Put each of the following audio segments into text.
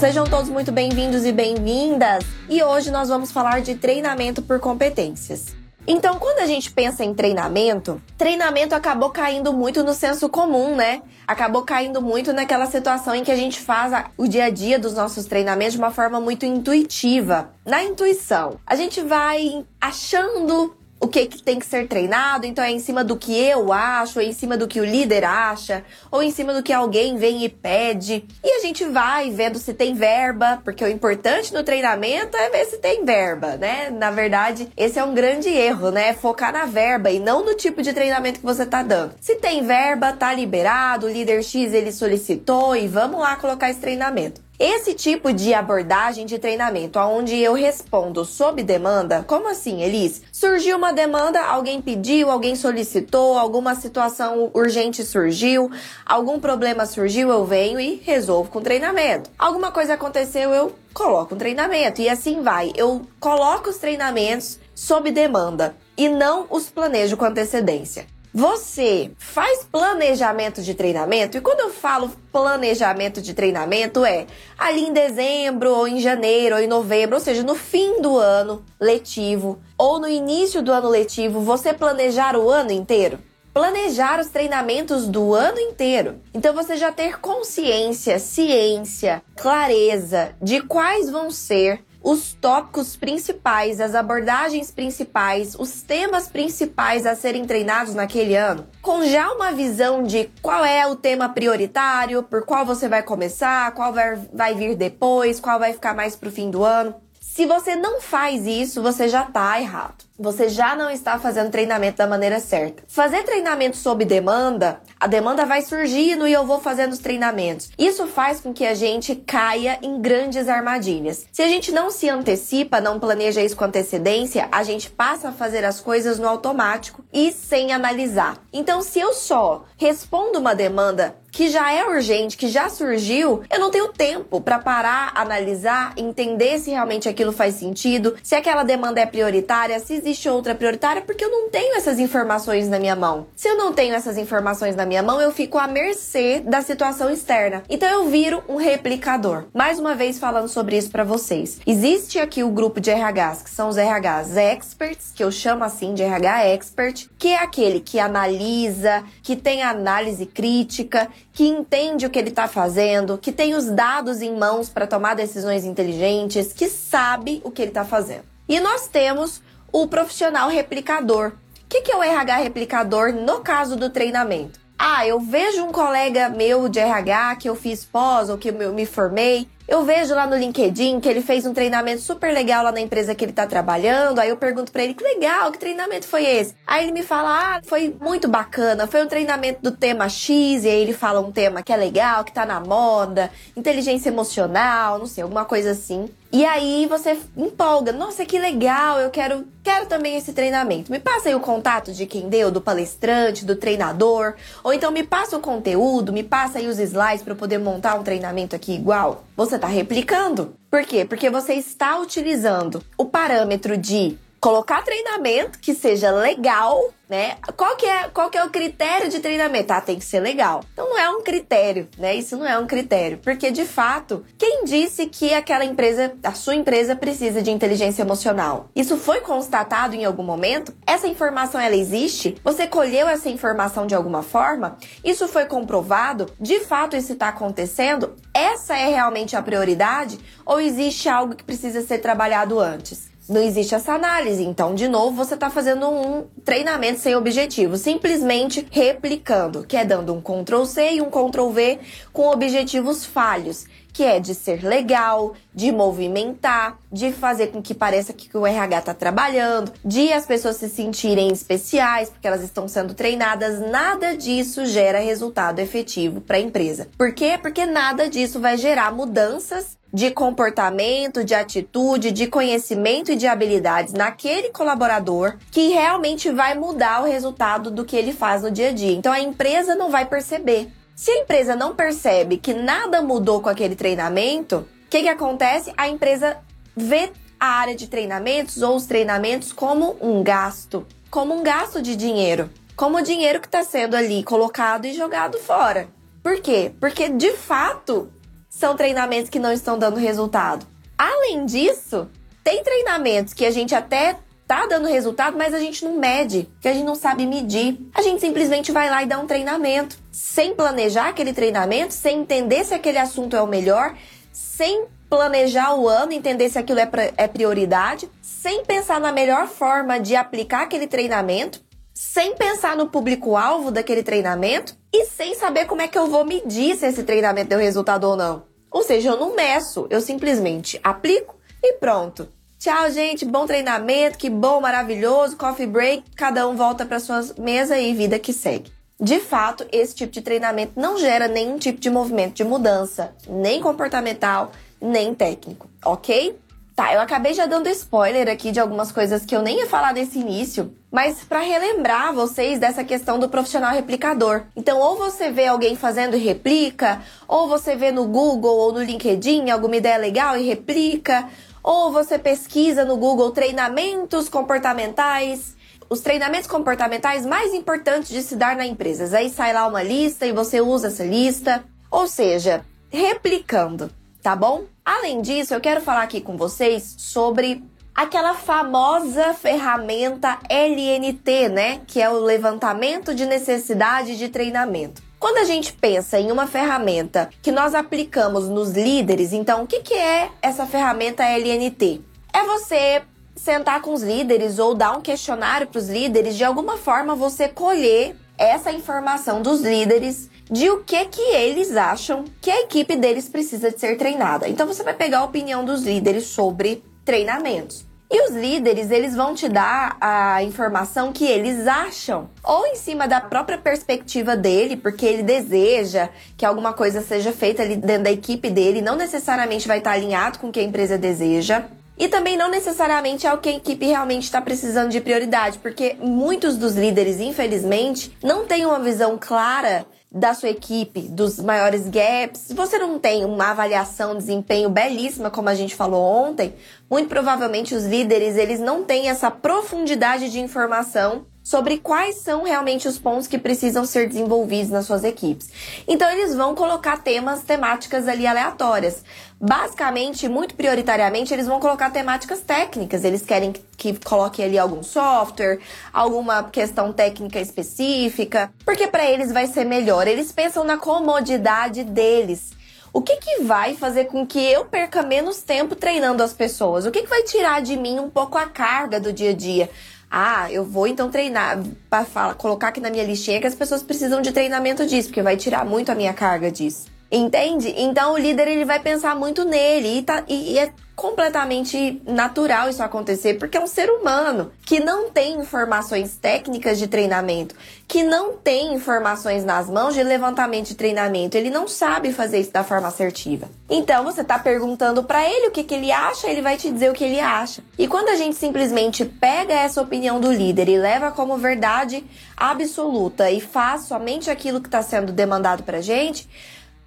Sejam todos muito bem-vindos e bem-vindas! E hoje nós vamos falar de treinamento por competências. Então, quando a gente pensa em treinamento, treinamento acabou caindo muito no senso comum, né? Acabou caindo muito naquela situação em que a gente faz o dia a dia dos nossos treinamentos de uma forma muito intuitiva. Na intuição, a gente vai achando o que, que tem que ser treinado, então é em cima do que eu acho, é em cima do que o líder acha, ou em cima do que alguém vem e pede. E a gente vai vendo se tem verba, porque o importante no treinamento é ver se tem verba, né? Na verdade, esse é um grande erro, né? Focar na verba e não no tipo de treinamento que você tá dando. Se tem verba, tá liberado, o líder X ele solicitou e vamos lá colocar esse treinamento. Esse tipo de abordagem de treinamento, onde eu respondo sob demanda, como assim, Elis? Surgiu uma demanda, alguém pediu, alguém solicitou, alguma situação urgente surgiu, algum problema surgiu, eu venho e resolvo com treinamento. Alguma coisa aconteceu, eu coloco um treinamento e assim vai. Eu coloco os treinamentos sob demanda e não os planejo com antecedência. Você faz planejamento de treinamento? E quando eu falo planejamento de treinamento é ali em dezembro ou em janeiro ou em novembro, ou seja, no fim do ano letivo ou no início do ano letivo, você planejar o ano inteiro? Planejar os treinamentos do ano inteiro. Então você já ter consciência, ciência, clareza de quais vão ser os tópicos principais, as abordagens principais, os temas principais a serem treinados naquele ano, com já uma visão de qual é o tema prioritário, por qual você vai começar, qual vai, vai vir depois, qual vai ficar mais pro fim do ano. Se você não faz isso, você já tá errado você já não está fazendo treinamento da maneira certa. Fazer treinamento sob demanda, a demanda vai surgindo e eu vou fazendo os treinamentos. Isso faz com que a gente caia em grandes armadilhas. Se a gente não se antecipa, não planeja isso com antecedência, a gente passa a fazer as coisas no automático e sem analisar. Então, se eu só respondo uma demanda que já é urgente, que já surgiu, eu não tenho tempo para parar, analisar, entender se realmente aquilo faz sentido, se aquela demanda é prioritária, se existe outra prioritária, porque eu não tenho essas informações na minha mão. Se eu não tenho essas informações na minha mão, eu fico à mercê da situação externa. Então eu viro um replicador. Mais uma vez falando sobre isso para vocês. Existe aqui o grupo de RHs, que são os RHs experts, que eu chamo assim de RH expert, que é aquele que analisa, que tem análise crítica, que entende o que ele está fazendo, que tem os dados em mãos para tomar decisões inteligentes, que sabe o que ele está fazendo. E nós temos o profissional replicador. O que, que é o RH replicador no caso do treinamento? Ah, eu vejo um colega meu de RH que eu fiz pós ou que eu me formei eu vejo lá no LinkedIn que ele fez um treinamento super legal lá na empresa que ele tá trabalhando. Aí eu pergunto para ele: que legal, que treinamento foi esse? Aí ele me fala: ah, foi muito bacana, foi um treinamento do tema X. E aí ele fala um tema que é legal, que tá na moda, inteligência emocional, não sei, alguma coisa assim. E aí você empolga, nossa, que legal, eu quero, quero também esse treinamento. Me passa aí o contato de quem deu, do palestrante, do treinador, ou então me passa o conteúdo, me passa aí os slides para eu poder montar um treinamento aqui igual. Você está replicando. Por quê? Porque você está utilizando o parâmetro de colocar treinamento que seja legal, né? Qual que é, qual que é o critério de treinamento? Ah, tem que ser legal. Então não é um critério, né? Isso não é um critério, porque de fato, quem disse que aquela empresa, a sua empresa precisa de inteligência emocional? Isso foi constatado em algum momento? Essa informação ela existe? Você colheu essa informação de alguma forma? Isso foi comprovado? De fato isso está acontecendo? Essa é realmente a prioridade ou existe algo que precisa ser trabalhado antes? Não existe essa análise. Então, de novo, você está fazendo um treinamento sem objetivo, simplesmente replicando, que é dando um Ctrl C e um Ctrl V com objetivos falhos, que é de ser legal, de movimentar, de fazer com que pareça que o RH está trabalhando, de as pessoas se sentirem especiais porque elas estão sendo treinadas. Nada disso gera resultado efetivo para a empresa. Por quê? Porque nada disso vai gerar mudanças de comportamento, de atitude, de conhecimento e de habilidades naquele colaborador que realmente vai mudar o resultado do que ele faz no dia a dia. Então a empresa não vai perceber. Se a empresa não percebe que nada mudou com aquele treinamento, o que, que acontece? A empresa vê a área de treinamentos ou os treinamentos como um gasto, como um gasto de dinheiro, como dinheiro que está sendo ali colocado e jogado fora. Por quê? Porque de fato são treinamentos que não estão dando resultado. Além disso, tem treinamentos que a gente até tá dando resultado, mas a gente não mede, que a gente não sabe medir. A gente simplesmente vai lá e dá um treinamento, sem planejar aquele treinamento, sem entender se aquele assunto é o melhor, sem planejar o ano, entender se aquilo é, é prioridade, sem pensar na melhor forma de aplicar aquele treinamento, sem pensar no público-alvo daquele treinamento e sem saber como é que eu vou medir se esse treinamento deu resultado ou não. Ou seja, eu não meço, eu simplesmente aplico e pronto. Tchau, gente. Bom treinamento, que bom, maravilhoso. Coffee break. Cada um volta para sua mesa e vida que segue. De fato, esse tipo de treinamento não gera nenhum tipo de movimento de mudança, nem comportamental, nem técnico, ok? Tá, eu acabei já dando spoiler aqui de algumas coisas que eu nem ia falar nesse início, mas para relembrar vocês dessa questão do profissional replicador. Então, ou você vê alguém fazendo e replica, ou você vê no Google ou no LinkedIn alguma ideia legal e replica, ou você pesquisa no Google treinamentos comportamentais, os treinamentos comportamentais mais importantes de se dar na empresa. Aí sai lá uma lista e você usa essa lista. Ou seja, replicando tá bom? Além disso, eu quero falar aqui com vocês sobre aquela famosa ferramenta LNT, né? Que é o levantamento de necessidade de treinamento. Quando a gente pensa em uma ferramenta que nós aplicamos nos líderes, então o que, que é essa ferramenta LNT? É você sentar com os líderes ou dar um questionário para os líderes, de alguma forma você colher essa informação dos líderes de o que que eles acham que a equipe deles precisa de ser treinada. Então você vai pegar a opinião dos líderes sobre treinamentos. E os líderes, eles vão te dar a informação que eles acham, ou em cima da própria perspectiva dele, porque ele deseja que alguma coisa seja feita ali dentro da equipe dele, não necessariamente vai estar alinhado com o que a empresa deseja. E também não necessariamente é o que a equipe realmente está precisando de prioridade, porque muitos dos líderes, infelizmente, não têm uma visão clara da sua equipe, dos maiores gaps, se você não tem uma avaliação de desempenho belíssima, como a gente falou ontem, muito provavelmente os líderes eles não têm essa profundidade de informação sobre quais são realmente os pontos que precisam ser desenvolvidos nas suas equipes. Então eles vão colocar temas, temáticas ali aleatórias. Basicamente, muito prioritariamente, eles vão colocar temáticas técnicas. Eles querem que coloque ali algum software, alguma questão técnica específica, porque para eles vai ser melhor. Eles pensam na comodidade deles. O que, que vai fazer com que eu perca menos tempo treinando as pessoas? O que, que vai tirar de mim um pouco a carga do dia a dia? Ah, eu vou então treinar, para colocar aqui na minha listinha que as pessoas precisam de treinamento disso, porque vai tirar muito a minha carga disso. Entende? Então o líder ele vai pensar muito nele e, tá, e, e é completamente natural isso acontecer, porque é um ser humano que não tem informações técnicas de treinamento, que não tem informações nas mãos de levantamento de treinamento, ele não sabe fazer isso da forma assertiva. Então você está perguntando para ele o que, que ele acha, ele vai te dizer o que ele acha. E quando a gente simplesmente pega essa opinião do líder e leva como verdade absoluta e faz somente aquilo que está sendo demandado para gente,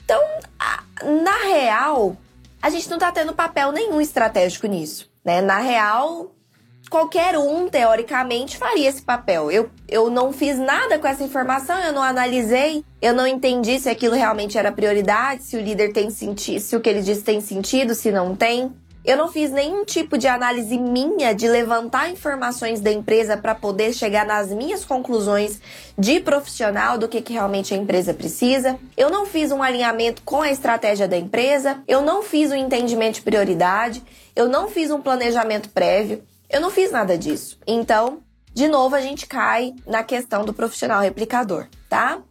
então, na real, a gente não tá tendo papel nenhum estratégico nisso, né? Na real, qualquer um, teoricamente, faria esse papel. Eu, eu não fiz nada com essa informação, eu não analisei, eu não entendi se aquilo realmente era prioridade, se o líder tem sentido, se o que ele disse tem sentido, se não tem. Eu não fiz nenhum tipo de análise minha de levantar informações da empresa para poder chegar nas minhas conclusões de profissional do que, que realmente a empresa precisa. Eu não fiz um alinhamento com a estratégia da empresa. Eu não fiz um entendimento de prioridade. Eu não fiz um planejamento prévio. Eu não fiz nada disso. Então, de novo, a gente cai na questão do profissional replicador, tá?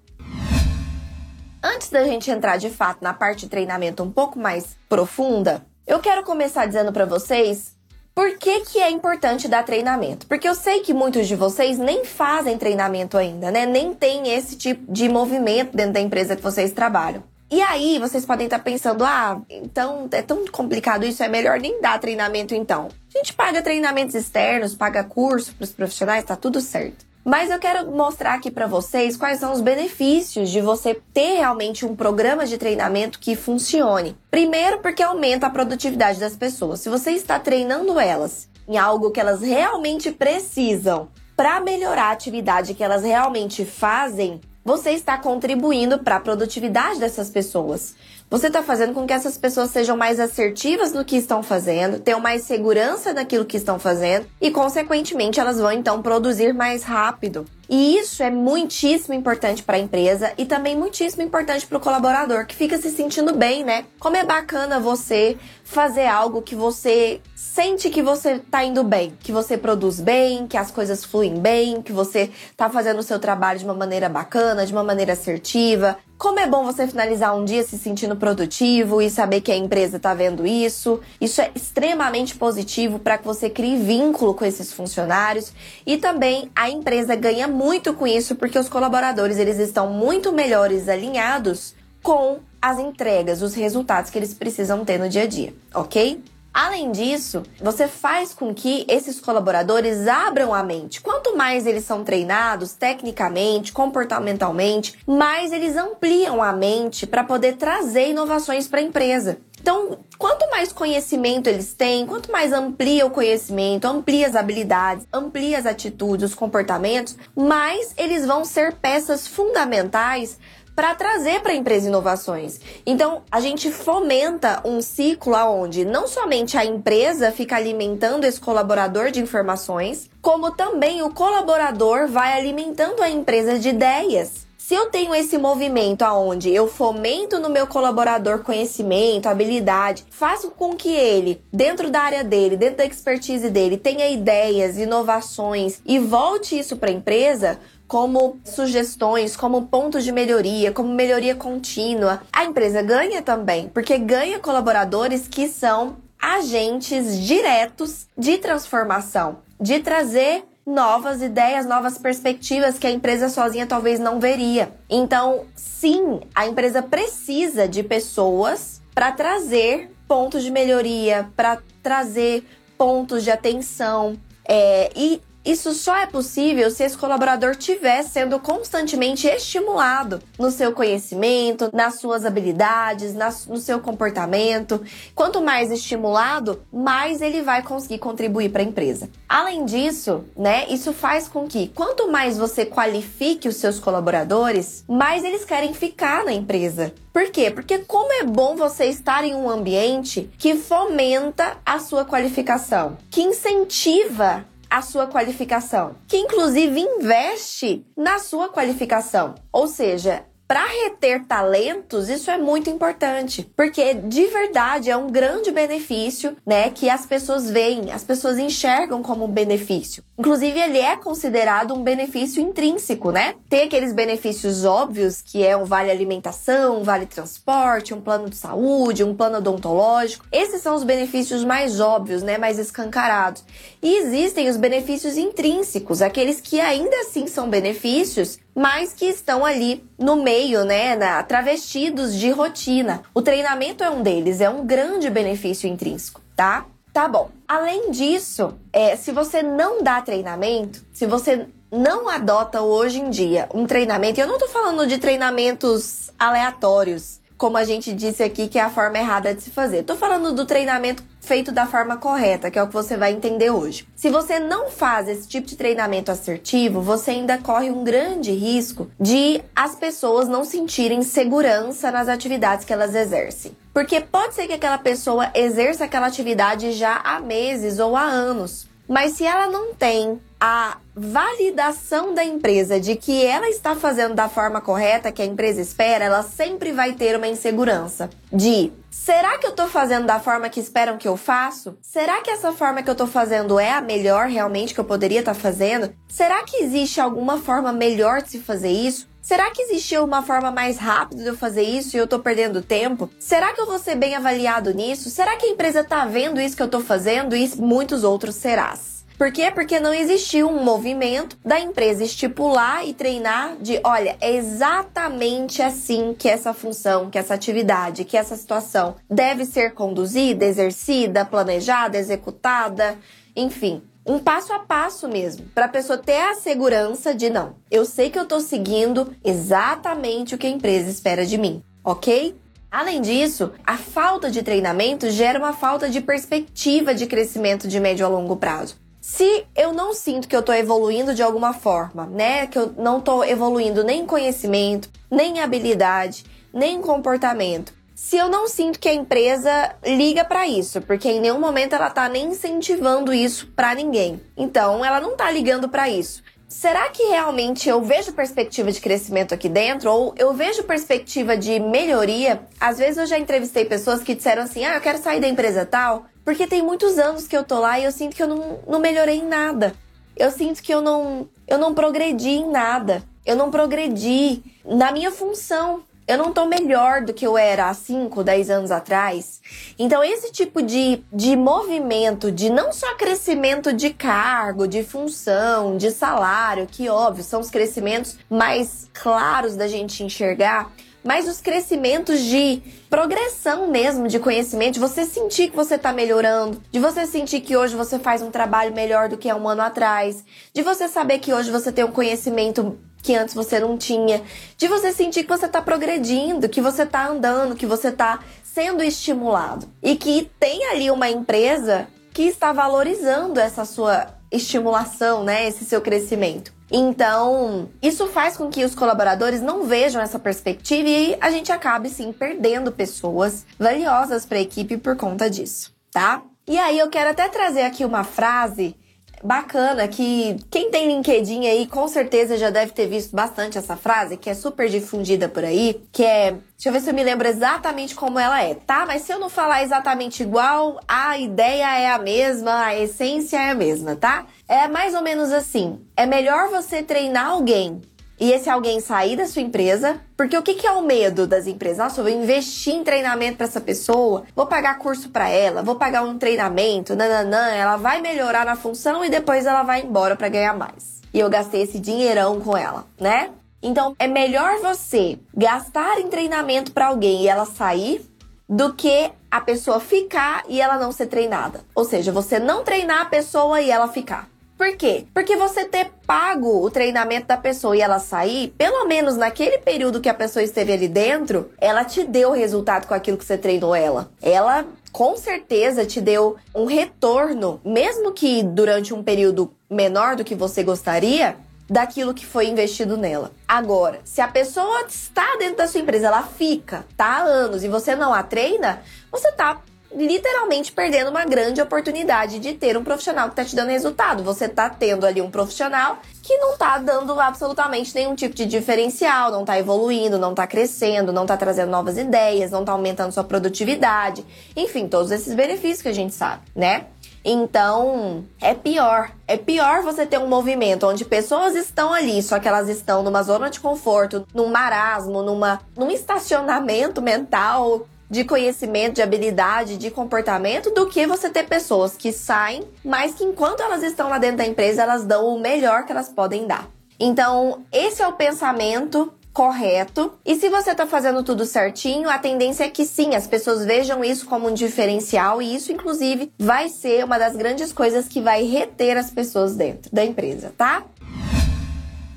Antes da gente entrar de fato na parte de treinamento um pouco mais profunda, eu quero começar dizendo para vocês por que, que é importante dar treinamento. Porque eu sei que muitos de vocês nem fazem treinamento ainda, né? Nem tem esse tipo de movimento dentro da empresa que vocês trabalham. E aí, vocês podem estar pensando: ah, então é tão complicado isso, é melhor nem dar treinamento então. A gente paga treinamentos externos, paga curso para os profissionais, tá tudo certo. Mas eu quero mostrar aqui para vocês quais são os benefícios de você ter realmente um programa de treinamento que funcione. Primeiro, porque aumenta a produtividade das pessoas. Se você está treinando elas em algo que elas realmente precisam para melhorar a atividade que elas realmente fazem, você está contribuindo para a produtividade dessas pessoas. Você está fazendo com que essas pessoas sejam mais assertivas no que estão fazendo, tenham mais segurança daquilo que estão fazendo e, consequentemente, elas vão então produzir mais rápido. E isso é muitíssimo importante para a empresa e também muitíssimo importante para o colaborador que fica se sentindo bem, né? Como é bacana você fazer algo que você sente que você tá indo bem, que você produz bem, que as coisas fluem bem, que você tá fazendo o seu trabalho de uma maneira bacana, de uma maneira assertiva, como é bom você finalizar um dia se sentindo produtivo e saber que a empresa está vendo isso. Isso é extremamente positivo para que você crie vínculo com esses funcionários e também a empresa ganha muito com isso porque os colaboradores eles estão muito melhores alinhados com as entregas, os resultados que eles precisam ter no dia a dia, ok? Além disso, você faz com que esses colaboradores abram a mente. Quanto mais eles são treinados tecnicamente, comportamentalmente, mais eles ampliam a mente para poder trazer inovações para a empresa. Então, quanto mais conhecimento eles têm, quanto mais amplia o conhecimento, amplia as habilidades, amplia as atitudes, os comportamentos, mais eles vão ser peças fundamentais para trazer para a empresa inovações. Então, a gente fomenta um ciclo aonde não somente a empresa fica alimentando esse colaborador de informações, como também o colaborador vai alimentando a empresa de ideias. Se eu tenho esse movimento aonde eu fomento no meu colaborador conhecimento, habilidade, faço com que ele, dentro da área dele, dentro da expertise dele, tenha ideias, inovações e volte isso para a empresa, como sugestões, como pontos de melhoria, como melhoria contínua. A empresa ganha também, porque ganha colaboradores que são agentes diretos de transformação, de trazer novas ideias, novas perspectivas que a empresa sozinha talvez não veria. Então, sim, a empresa precisa de pessoas para trazer pontos de melhoria, para trazer pontos de atenção. É, e isso só é possível se esse colaborador estiver sendo constantemente estimulado no seu conhecimento, nas suas habilidades, no seu comportamento. Quanto mais estimulado, mais ele vai conseguir contribuir para a empresa. Além disso, né, isso faz com que quanto mais você qualifique os seus colaboradores, mais eles querem ficar na empresa. Por quê? Porque como é bom você estar em um ambiente que fomenta a sua qualificação, que incentiva a sua qualificação, que inclusive investe na sua qualificação. Ou seja, para reter talentos, isso é muito importante, porque de verdade é um grande benefício, né, que as pessoas veem, as pessoas enxergam como um benefício. Inclusive, ele é considerado um benefício intrínseco, né? Tem aqueles benefícios óbvios, que é um vale alimentação, um vale transporte, um plano de saúde, um plano odontológico. Esses são os benefícios mais óbvios, né, mais escancarados. E existem os benefícios intrínsecos, aqueles que ainda assim são benefícios, mas que estão ali no meio, né, na, travestidos de rotina. O treinamento é um deles, é um grande benefício intrínseco, tá? Tá bom. Além disso, é, se você não dá treinamento, se você não adota hoje em dia um treinamento, eu não tô falando de treinamentos aleatórios, como a gente disse aqui, que é a forma errada de se fazer. Tô falando do treinamento feito da forma correta, que é o que você vai entender hoje. Se você não faz esse tipo de treinamento assertivo, você ainda corre um grande risco de as pessoas não sentirem segurança nas atividades que elas exercem. Porque pode ser que aquela pessoa exerça aquela atividade já há meses ou há anos, mas se ela não tem a validação da empresa de que ela está fazendo da forma correta que a empresa espera, ela sempre vai ter uma insegurança de será que eu estou fazendo da forma que esperam que eu faço? Será que essa forma que eu estou fazendo é a melhor realmente que eu poderia estar tá fazendo? Será que existe alguma forma melhor de se fazer isso? Será que existiu uma forma mais rápida de eu fazer isso e eu tô perdendo tempo? Será que eu vou ser bem avaliado nisso? Será que a empresa tá vendo isso que eu tô fazendo? E muitos outros serás. Por quê? Porque não existiu um movimento da empresa estipular e treinar de, olha, é exatamente assim que essa função, que essa atividade, que essa situação deve ser conduzida, exercida, planejada, executada, enfim um passo a passo mesmo, para a pessoa ter a segurança de não, eu sei que eu estou seguindo exatamente o que a empresa espera de mim, ok? Além disso, a falta de treinamento gera uma falta de perspectiva de crescimento de médio a longo prazo. Se eu não sinto que eu estou evoluindo de alguma forma, né, que eu não estou evoluindo nem em conhecimento, nem em habilidade, nem em comportamento, se eu não sinto que a empresa liga para isso, porque em nenhum momento ela tá nem incentivando isso para ninguém. Então, ela não tá ligando para isso. Será que realmente eu vejo perspectiva de crescimento aqui dentro ou eu vejo perspectiva de melhoria? Às vezes eu já entrevistei pessoas que disseram assim: "Ah, eu quero sair da empresa tal, porque tem muitos anos que eu tô lá e eu sinto que eu não, não melhorei em nada. Eu sinto que eu não eu não progredi em nada. Eu não progredi na minha função. Eu não tô melhor do que eu era há 5, 10 anos atrás. Então, esse tipo de, de movimento, de não só crescimento de cargo, de função, de salário, que óbvio, são os crescimentos mais claros da gente enxergar, mas os crescimentos de progressão mesmo, de conhecimento, de você sentir que você está melhorando, de você sentir que hoje você faz um trabalho melhor do que há um ano atrás, de você saber que hoje você tem um conhecimento que antes você não tinha, de você sentir que você está progredindo, que você está andando, que você está sendo estimulado e que tem ali uma empresa que está valorizando essa sua estimulação, né, esse seu crescimento. Então, isso faz com que os colaboradores não vejam essa perspectiva e a gente acabe sim perdendo pessoas valiosas para a equipe por conta disso, tá? E aí eu quero até trazer aqui uma frase bacana que quem tem LinkedIn aí com certeza já deve ter visto bastante essa frase, que é super difundida por aí, que é, deixa eu ver se eu me lembro exatamente como ela é, tá? Mas se eu não falar exatamente igual, a ideia é a mesma, a essência é a mesma, tá? É mais ou menos assim: é melhor você treinar alguém e esse alguém sair da sua empresa. Porque o que, que é o medo das empresas? Nossa, eu vou investir em treinamento para essa pessoa, vou pagar curso para ela, vou pagar um treinamento, nananã, ela vai melhorar na função e depois ela vai embora para ganhar mais. E eu gastei esse dinheirão com ela, né? Então, é melhor você gastar em treinamento para alguém e ela sair do que a pessoa ficar e ela não ser treinada. Ou seja, você não treinar a pessoa e ela ficar. Por quê? Porque você ter pago o treinamento da pessoa e ela sair, pelo menos naquele período que a pessoa esteve ali dentro, ela te deu resultado com aquilo que você treinou ela. Ela com certeza te deu um retorno, mesmo que durante um período menor do que você gostaria, daquilo que foi investido nela. Agora, se a pessoa está dentro da sua empresa, ela fica, tá há anos e você não a treina, você tá literalmente perdendo uma grande oportunidade de ter um profissional que está te dando resultado. Você está tendo ali um profissional que não está dando absolutamente nenhum tipo de diferencial, não está evoluindo, não está crescendo, não está trazendo novas ideias, não está aumentando sua produtividade, enfim, todos esses benefícios que a gente sabe, né? Então, é pior. É pior você ter um movimento onde pessoas estão ali, só que elas estão numa zona de conforto, num marasmo, numa, num estacionamento mental de conhecimento, de habilidade, de comportamento, do que você ter pessoas que saem, mas que enquanto elas estão lá dentro da empresa, elas dão o melhor que elas podem dar. Então, esse é o pensamento correto. E se você está fazendo tudo certinho, a tendência é que sim, as pessoas vejam isso como um diferencial e isso, inclusive, vai ser uma das grandes coisas que vai reter as pessoas dentro da empresa, tá?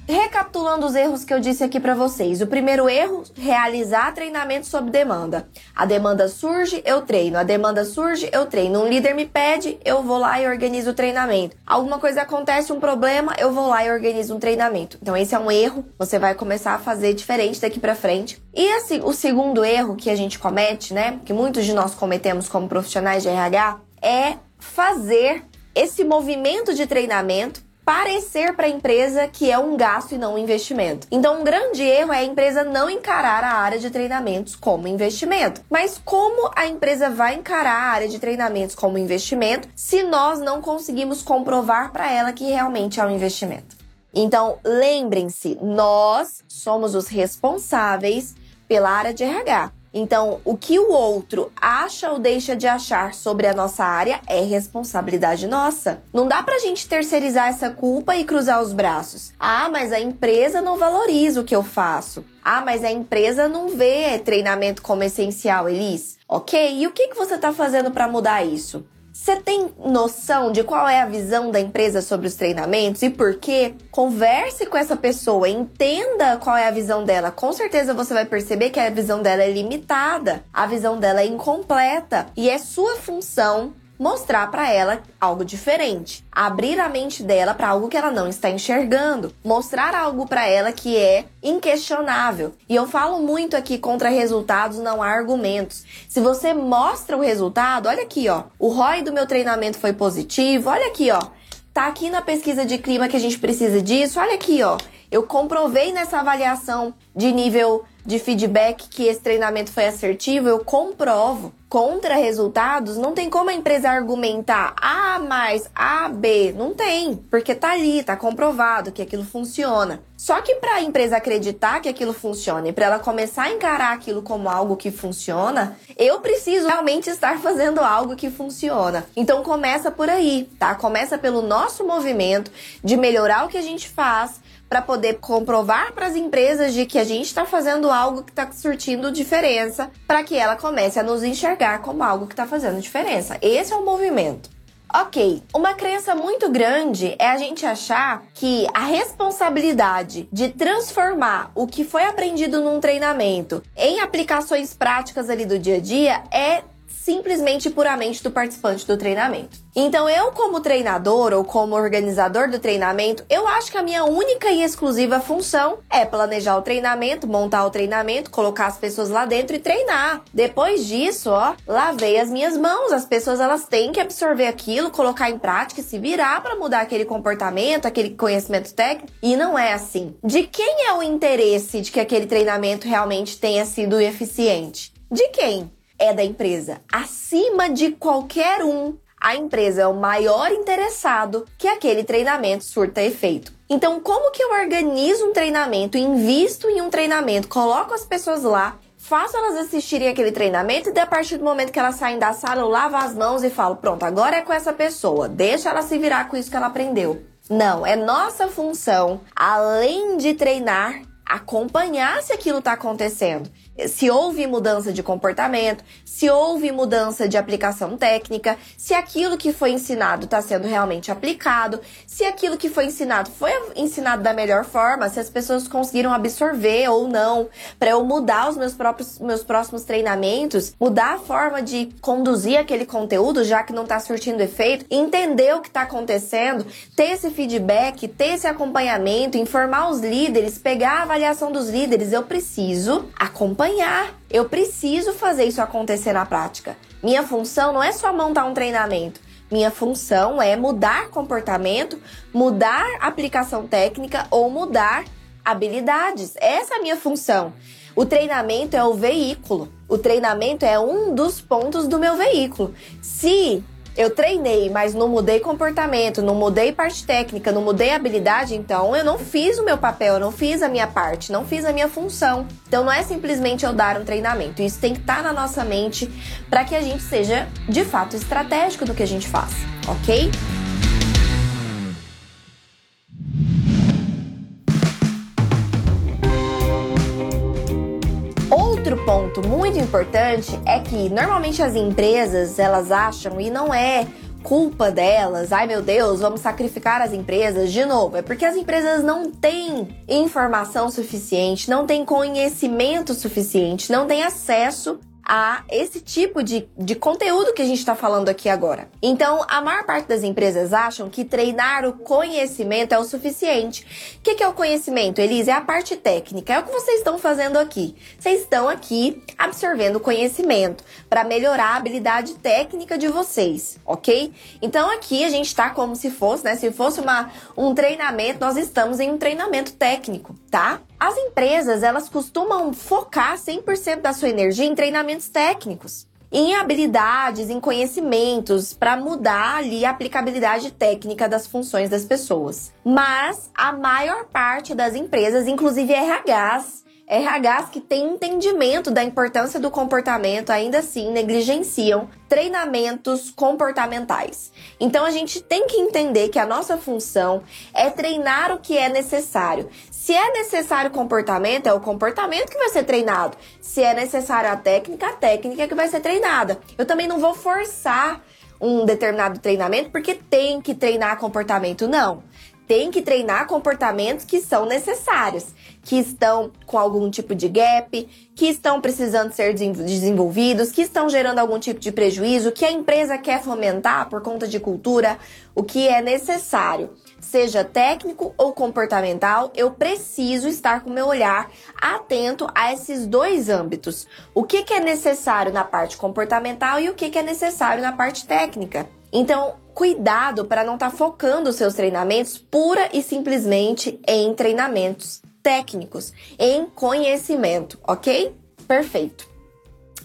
Recapitulando os erros que eu disse aqui para vocês. O primeiro erro, realizar treinamento sob demanda. A demanda surge, eu treino. A demanda surge, eu treino. Um líder me pede, eu vou lá e organizo o treinamento. Alguma coisa acontece, um problema, eu vou lá e organizo um treinamento. Então esse é um erro, você vai começar a fazer diferente daqui para frente. E assim, o segundo erro que a gente comete, né, que muitos de nós cometemos como profissionais de RH, é fazer esse movimento de treinamento parecer para a empresa que é um gasto e não um investimento. Então, um grande erro é a empresa não encarar a área de treinamentos como investimento. Mas como a empresa vai encarar a área de treinamentos como investimento se nós não conseguimos comprovar para ela que realmente é um investimento? Então, lembrem-se, nós somos os responsáveis pela área de RH. Então, o que o outro acha ou deixa de achar sobre a nossa área é responsabilidade nossa. Não dá pra gente terceirizar essa culpa e cruzar os braços. Ah, mas a empresa não valoriza o que eu faço. Ah, mas a empresa não vê treinamento como essencial, Elis. Ok, e o que, que você está fazendo para mudar isso? Você tem noção de qual é a visão da empresa sobre os treinamentos e por quê? Converse com essa pessoa, entenda qual é a visão dela. Com certeza você vai perceber que a visão dela é limitada, a visão dela é incompleta e é sua função mostrar para ela algo diferente, abrir a mente dela para algo que ela não está enxergando, mostrar algo para ela que é inquestionável. E eu falo muito aqui contra resultados não há argumentos. Se você mostra o resultado, olha aqui, ó, o ROI do meu treinamento foi positivo, olha aqui, ó. Tá aqui na pesquisa de clima que a gente precisa disso. Olha aqui, ó. Eu comprovei nessa avaliação de nível de feedback que esse treinamento foi assertivo, eu comprovo. Contra resultados, não tem como a empresa argumentar A mais A, B. Não tem, porque tá ali, tá comprovado que aquilo funciona. Só que para a empresa acreditar que aquilo funciona e para ela começar a encarar aquilo como algo que funciona, eu preciso realmente estar fazendo algo que funciona. Então começa por aí, tá? Começa pelo nosso movimento de melhorar o que a gente faz, para poder comprovar para as empresas de que a gente está fazendo algo que está surtindo diferença, para que ela comece a nos enxergar como algo que está fazendo diferença. Esse é o movimento. Ok, uma crença muito grande é a gente achar que a responsabilidade de transformar o que foi aprendido num treinamento em aplicações práticas ali do dia a dia é simplesmente puramente do participante do treinamento. Então, eu, como treinador ou como organizador do treinamento, eu acho que a minha única e exclusiva função é planejar o treinamento, montar o treinamento, colocar as pessoas lá dentro e treinar. Depois disso, ó, lavei as minhas mãos. As pessoas elas têm que absorver aquilo, colocar em prática se virar para mudar aquele comportamento, aquele conhecimento técnico. E não é assim. De quem é o interesse de que aquele treinamento realmente tenha sido eficiente? De quem? é da empresa. Acima de qualquer um, a empresa é o maior interessado que aquele treinamento surta efeito. Então, como que eu organizo um treinamento, invisto em um treinamento, coloco as pessoas lá, faço elas assistirem aquele treinamento e a partir do momento que elas saem da sala, eu lavo as mãos e falo: pronto, agora é com essa pessoa, deixa ela se virar com isso que ela aprendeu. Não, é nossa função, além de treinar, acompanhar se aquilo está acontecendo se houve mudança de comportamento, se houve mudança de aplicação técnica, se aquilo que foi ensinado está sendo realmente aplicado, se aquilo que foi ensinado foi ensinado da melhor forma, se as pessoas conseguiram absorver ou não, para eu mudar os meus próprios meus próximos treinamentos, mudar a forma de conduzir aquele conteúdo, já que não está surtindo efeito, entender o que está acontecendo, ter esse feedback, ter esse acompanhamento, informar os líderes, pegar a avaliação dos líderes, eu preciso acompanhar acompanhar. Eu preciso fazer isso acontecer na prática. Minha função não é só montar um treinamento. Minha função é mudar comportamento, mudar aplicação técnica ou mudar habilidades. Essa é a minha função. O treinamento é o veículo. O treinamento é um dos pontos do meu veículo. Se eu treinei, mas não mudei comportamento, não mudei parte técnica, não mudei habilidade, então eu não fiz o meu papel, eu não fiz a minha parte, não fiz a minha função. Então não é simplesmente eu dar um treinamento, isso tem que estar tá na nossa mente para que a gente seja de fato estratégico do que a gente faz, ok? Ponto muito importante é que normalmente as empresas elas acham e não é culpa delas, ai meu Deus, vamos sacrificar as empresas de novo. É porque as empresas não têm informação suficiente, não têm conhecimento suficiente, não têm acesso a esse tipo de, de conteúdo que a gente está falando aqui agora. Então, a maior parte das empresas acham que treinar o conhecimento é o suficiente. O que, que é o conhecimento, Elise? É a parte técnica. É o que vocês estão fazendo aqui. Vocês estão aqui absorvendo conhecimento para melhorar a habilidade técnica de vocês, ok? Então, aqui a gente está como se fosse, né? Se fosse uma, um treinamento, nós estamos em um treinamento técnico, tá? As empresas, elas costumam focar 100% da sua energia em treinamentos técnicos, em habilidades, em conhecimentos, para mudar ali a aplicabilidade técnica das funções das pessoas. Mas a maior parte das empresas, inclusive RHs, RHs que têm entendimento da importância do comportamento ainda assim negligenciam treinamentos comportamentais. Então a gente tem que entender que a nossa função é treinar o que é necessário. Se é necessário comportamento, é o comportamento que vai ser treinado. Se é necessário a técnica, a técnica que vai ser treinada. Eu também não vou forçar um determinado treinamento porque tem que treinar comportamento, não tem que treinar comportamentos que são necessários, que estão com algum tipo de gap, que estão precisando ser desenvolvidos, que estão gerando algum tipo de prejuízo, que a empresa quer fomentar por conta de cultura, o que é necessário. Seja técnico ou comportamental, eu preciso estar com meu olhar atento a esses dois âmbitos. O que, que é necessário na parte comportamental e o que, que é necessário na parte técnica. Então, cuidado para não estar tá focando os seus treinamentos pura e simplesmente em treinamentos técnicos, em conhecimento, ok? Perfeito.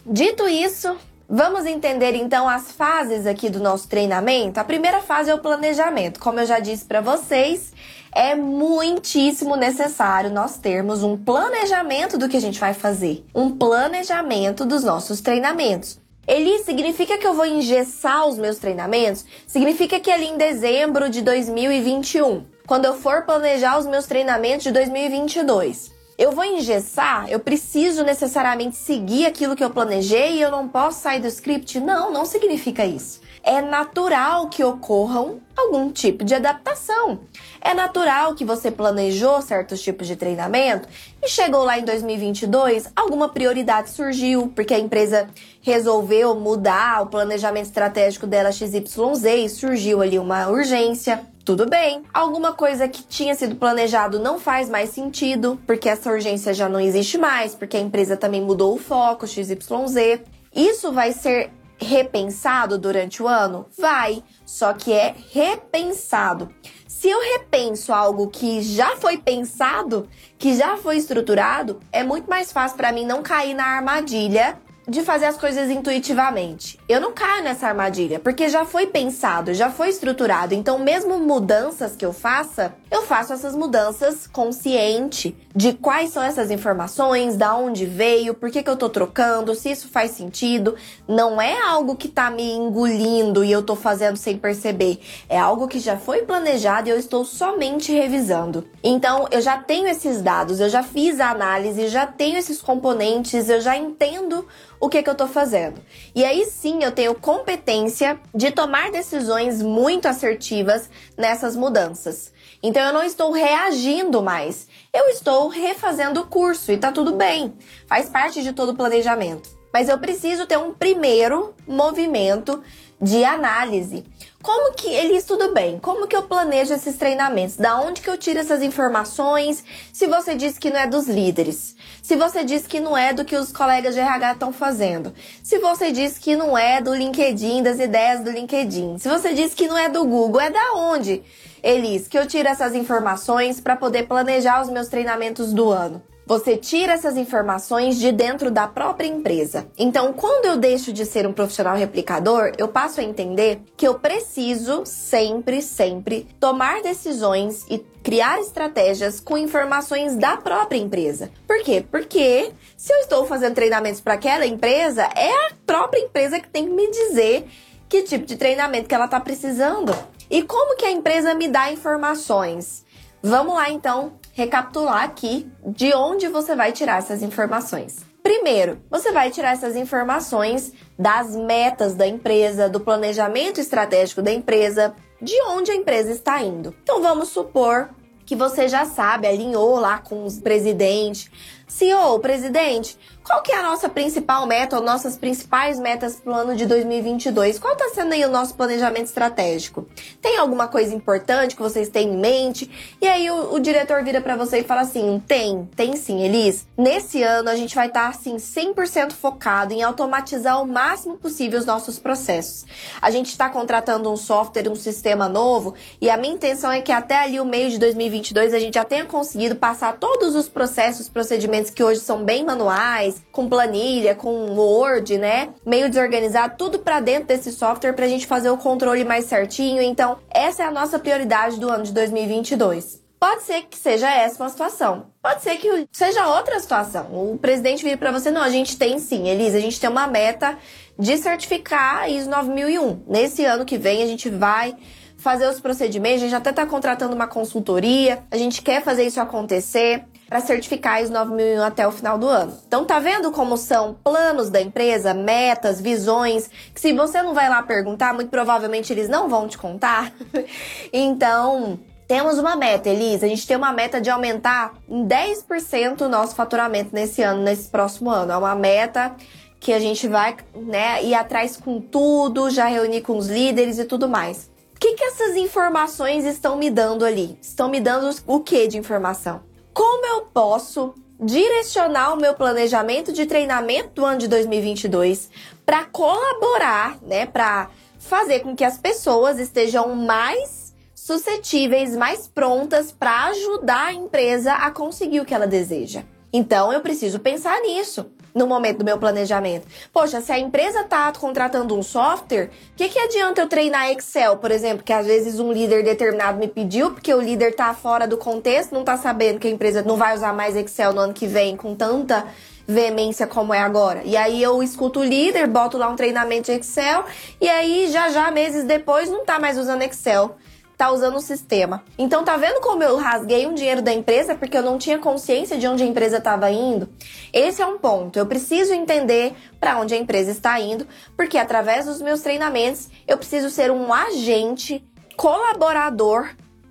Dito isso, vamos entender então as fases aqui do nosso treinamento. A primeira fase é o planejamento. Como eu já disse para vocês, é muitíssimo necessário nós termos um planejamento do que a gente vai fazer, um planejamento dos nossos treinamentos. Eli, significa que eu vou engessar os meus treinamentos? Significa que ali em dezembro de 2021, quando eu for planejar os meus treinamentos de 2022, eu vou engessar? Eu preciso necessariamente seguir aquilo que eu planejei e eu não posso sair do script? Não, não significa isso é natural que ocorram algum tipo de adaptação. É natural que você planejou certos tipos de treinamento e chegou lá em 2022, alguma prioridade surgiu, porque a empresa resolveu mudar o planejamento estratégico dela XYZ e surgiu ali uma urgência. Tudo bem. Alguma coisa que tinha sido planejado não faz mais sentido, porque essa urgência já não existe mais, porque a empresa também mudou o foco XYZ. Isso vai ser repensado durante o ano? Vai, só que é repensado. Se eu repenso algo que já foi pensado, que já foi estruturado, é muito mais fácil para mim não cair na armadilha de fazer as coisas intuitivamente. Eu não caio nessa armadilha, porque já foi pensado, já foi estruturado. Então, mesmo mudanças que eu faça, eu faço essas mudanças consciente de quais são essas informações, da onde veio, por que, que eu tô trocando, se isso faz sentido. Não é algo que tá me engolindo e eu tô fazendo sem perceber. É algo que já foi planejado e eu estou somente revisando. Então, eu já tenho esses dados, eu já fiz a análise, já tenho esses componentes, eu já entendo o que, que eu tô fazendo. E aí sim eu tenho competência de tomar decisões muito assertivas nessas mudanças. Então eu não estou reagindo mais, eu estou refazendo o curso e tá tudo bem, faz parte de todo o planejamento. Mas eu preciso ter um primeiro movimento de análise. Como que eles tudo bem? Como que eu planejo esses treinamentos? Da onde que eu tiro essas informações? Se você diz que não é dos líderes, se você diz que não é do que os colegas de RH estão fazendo, se você diz que não é do LinkedIn, das ideias do LinkedIn, se você diz que não é do Google, é da onde? Elis, que eu tiro essas informações para poder planejar os meus treinamentos do ano. Você tira essas informações de dentro da própria empresa. Então, quando eu deixo de ser um profissional replicador, eu passo a entender que eu preciso sempre, sempre tomar decisões e criar estratégias com informações da própria empresa. Por quê? Porque se eu estou fazendo treinamentos para aquela empresa, é a própria empresa que tem que me dizer que tipo de treinamento que ela está precisando. E como que a empresa me dá informações? Vamos lá então recapitular aqui de onde você vai tirar essas informações. Primeiro, você vai tirar essas informações das metas da empresa, do planejamento estratégico da empresa, de onde a empresa está indo. Então vamos supor que você já sabe, alinhou lá com os presidentes. CEO, presidente, qual que é a nossa principal meta, ou nossas principais metas para o ano de 2022? Qual está sendo aí o nosso planejamento estratégico? Tem alguma coisa importante que vocês têm em mente? E aí o, o diretor vira para você e fala assim: tem, tem sim, Elis. Nesse ano a gente vai estar tá, assim 100% focado em automatizar o máximo possível os nossos processos. A gente está contratando um software, um sistema novo, e a minha intenção é que até ali o meio de 2022 a gente já tenha conseguido passar todos os processos, procedimentos que hoje são bem manuais com planilha, com Word, né? Meio desorganizado, tudo para dentro desse software para a gente fazer o controle mais certinho. Então, essa é a nossa prioridade do ano de 2022. Pode ser que seja essa uma situação. Pode ser que seja outra situação. O presidente vira para você, não, a gente tem sim, Elisa, a gente tem uma meta de certificar ISO 9001. Nesse ano que vem a gente vai fazer os procedimentos, a gente até está contratando uma consultoria, a gente quer fazer isso acontecer para certificar ISO 9001 até o final do ano. Então tá vendo como são planos da empresa, metas, visões, que se você não vai lá perguntar, muito provavelmente eles não vão te contar. então, temos uma meta, Elisa. A gente tem uma meta de aumentar em 10% o nosso faturamento nesse ano, nesse próximo ano. É uma meta que a gente vai né, ir atrás com tudo, já reunir com os líderes e tudo mais. O que, que essas informações estão me dando ali? Estão me dando o que de informação? Como eu posso direcionar o meu planejamento de treinamento do ano de 2022 para colaborar, né, para fazer com que as pessoas estejam mais suscetíveis, mais prontas para ajudar a empresa a conseguir o que ela deseja. Então eu preciso pensar nisso no momento do meu planejamento. Poxa, se a empresa está contratando um software, o que, que adianta eu treinar Excel, por exemplo, que às vezes um líder determinado me pediu, porque o líder está fora do contexto, não está sabendo que a empresa não vai usar mais Excel no ano que vem com tanta veemência como é agora. E aí eu escuto o líder, boto lá um treinamento de Excel, e aí já já meses depois não está mais usando Excel tá usando o sistema. Então tá vendo como eu rasguei um dinheiro da empresa porque eu não tinha consciência de onde a empresa estava indo? Esse é um ponto. Eu preciso entender para onde a empresa está indo, porque através dos meus treinamentos eu preciso ser um agente colaborador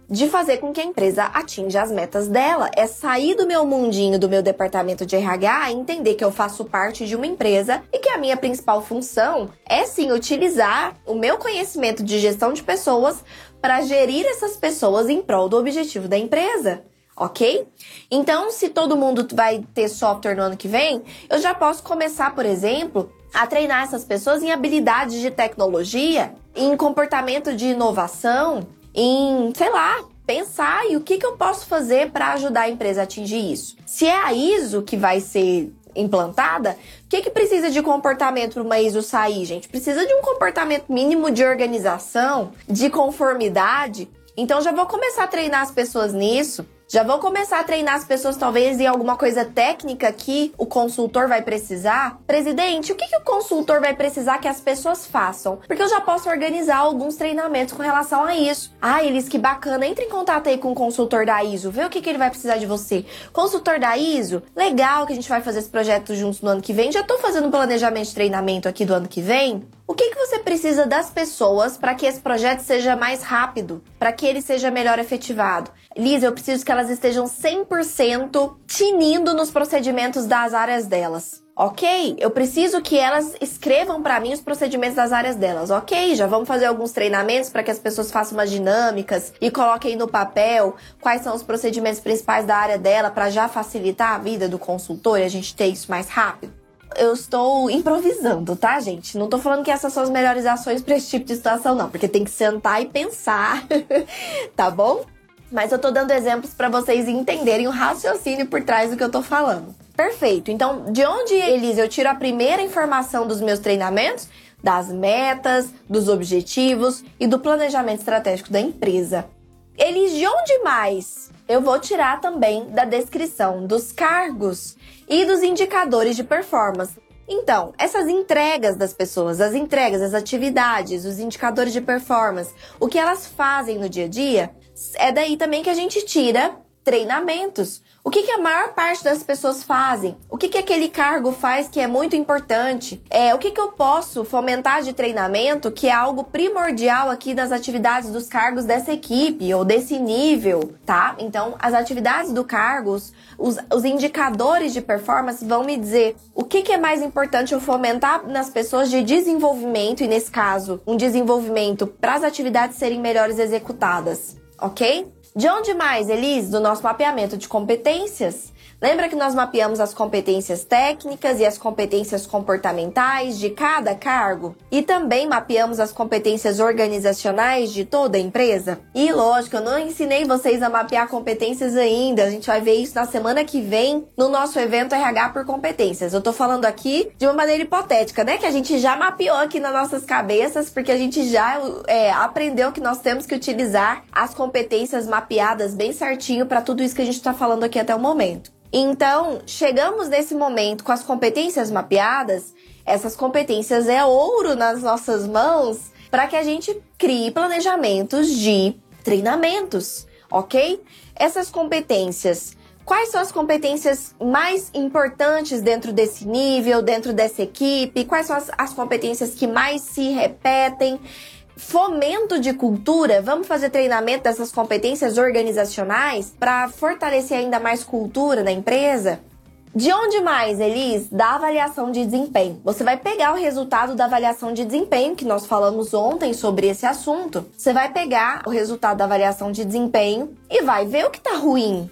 de fazer com que a empresa atinja as metas dela. É sair do meu mundinho, do meu departamento de RH entender que eu faço parte de uma empresa e que a minha principal função é sim utilizar o meu conhecimento de gestão de pessoas para gerir essas pessoas em prol do objetivo da empresa. Ok? Então, se todo mundo vai ter software no ano que vem, eu já posso começar, por exemplo, a treinar essas pessoas em habilidades de tecnologia, em comportamento de inovação, em, sei lá, pensar e o que, que eu posso fazer para ajudar a empresa a atingir isso. Se é a ISO que vai ser implantada, o que, que precisa de comportamento para uma ISO sair, gente? Precisa de um comportamento mínimo de organização, de conformidade. Então já vou começar a treinar as pessoas nisso. Já vou começar a treinar as pessoas, talvez, em alguma coisa técnica que o consultor vai precisar. Presidente, o que, que o consultor vai precisar que as pessoas façam? Porque eu já posso organizar alguns treinamentos com relação a isso. Ah, Elis, que bacana. Entre em contato aí com o consultor da ISO, vê o que, que ele vai precisar de você. Consultor da ISO, legal que a gente vai fazer esse projeto juntos no ano que vem. Já tô fazendo um planejamento de treinamento aqui do ano que vem. O que, que você precisa das pessoas para que esse projeto seja mais rápido, para que ele seja melhor efetivado? Lisa, eu preciso que elas estejam 100% tinindo nos procedimentos das áreas delas. Ok, eu preciso que elas escrevam para mim os procedimentos das áreas delas. Ok, já vamos fazer alguns treinamentos para que as pessoas façam umas dinâmicas e coloquem no papel quais são os procedimentos principais da área dela para já facilitar a vida do consultor e a gente ter isso mais rápido eu estou improvisando, tá, gente? Não tô falando que essas são as melhores ações para esse tipo de situação, não, porque tem que sentar e pensar, tá bom? Mas eu tô dando exemplos para vocês entenderem o raciocínio por trás do que eu tô falando. Perfeito. Então, de onde, Elisa, eu tiro a primeira informação dos meus treinamentos? Das metas, dos objetivos e do planejamento estratégico da empresa. Eles de onde mais? Eu vou tirar também da descrição dos cargos e dos indicadores de performance. Então, essas entregas das pessoas, as entregas, as atividades, os indicadores de performance, o que elas fazem no dia a dia, é daí também que a gente tira treinamentos. O que, que, a maior parte das pessoas fazem? O que, que aquele cargo faz que é muito importante? É, o que, que eu posso fomentar de treinamento que é algo primordial aqui das atividades dos cargos dessa equipe ou desse nível, tá? Então, as atividades do cargos, os, os indicadores de performance vão me dizer o que, que é mais importante eu fomentar nas pessoas de desenvolvimento, e nesse caso, um desenvolvimento para as atividades serem melhores executadas, ok? De onde mais, Elis? Do nosso mapeamento de competências, Lembra que nós mapeamos as competências técnicas e as competências comportamentais de cada cargo? E também mapeamos as competências organizacionais de toda a empresa? E lógico, eu não ensinei vocês a mapear competências ainda. A gente vai ver isso na semana que vem no nosso evento RH por competências. Eu tô falando aqui de uma maneira hipotética, né? Que a gente já mapeou aqui nas nossas cabeças, porque a gente já é, aprendeu que nós temos que utilizar as competências mapeadas bem certinho para tudo isso que a gente está falando aqui até o momento. Então, chegamos nesse momento com as competências mapeadas, essas competências é ouro nas nossas mãos para que a gente crie planejamentos de treinamentos, ok? Essas competências, quais são as competências mais importantes dentro desse nível, dentro dessa equipe? Quais são as, as competências que mais se repetem? Fomento de cultura, vamos fazer treinamento dessas competências organizacionais para fortalecer ainda mais cultura na empresa? De onde mais, Elis? Da avaliação de desempenho. Você vai pegar o resultado da avaliação de desempenho, que nós falamos ontem sobre esse assunto. Você vai pegar o resultado da avaliação de desempenho e vai ver o que está ruim.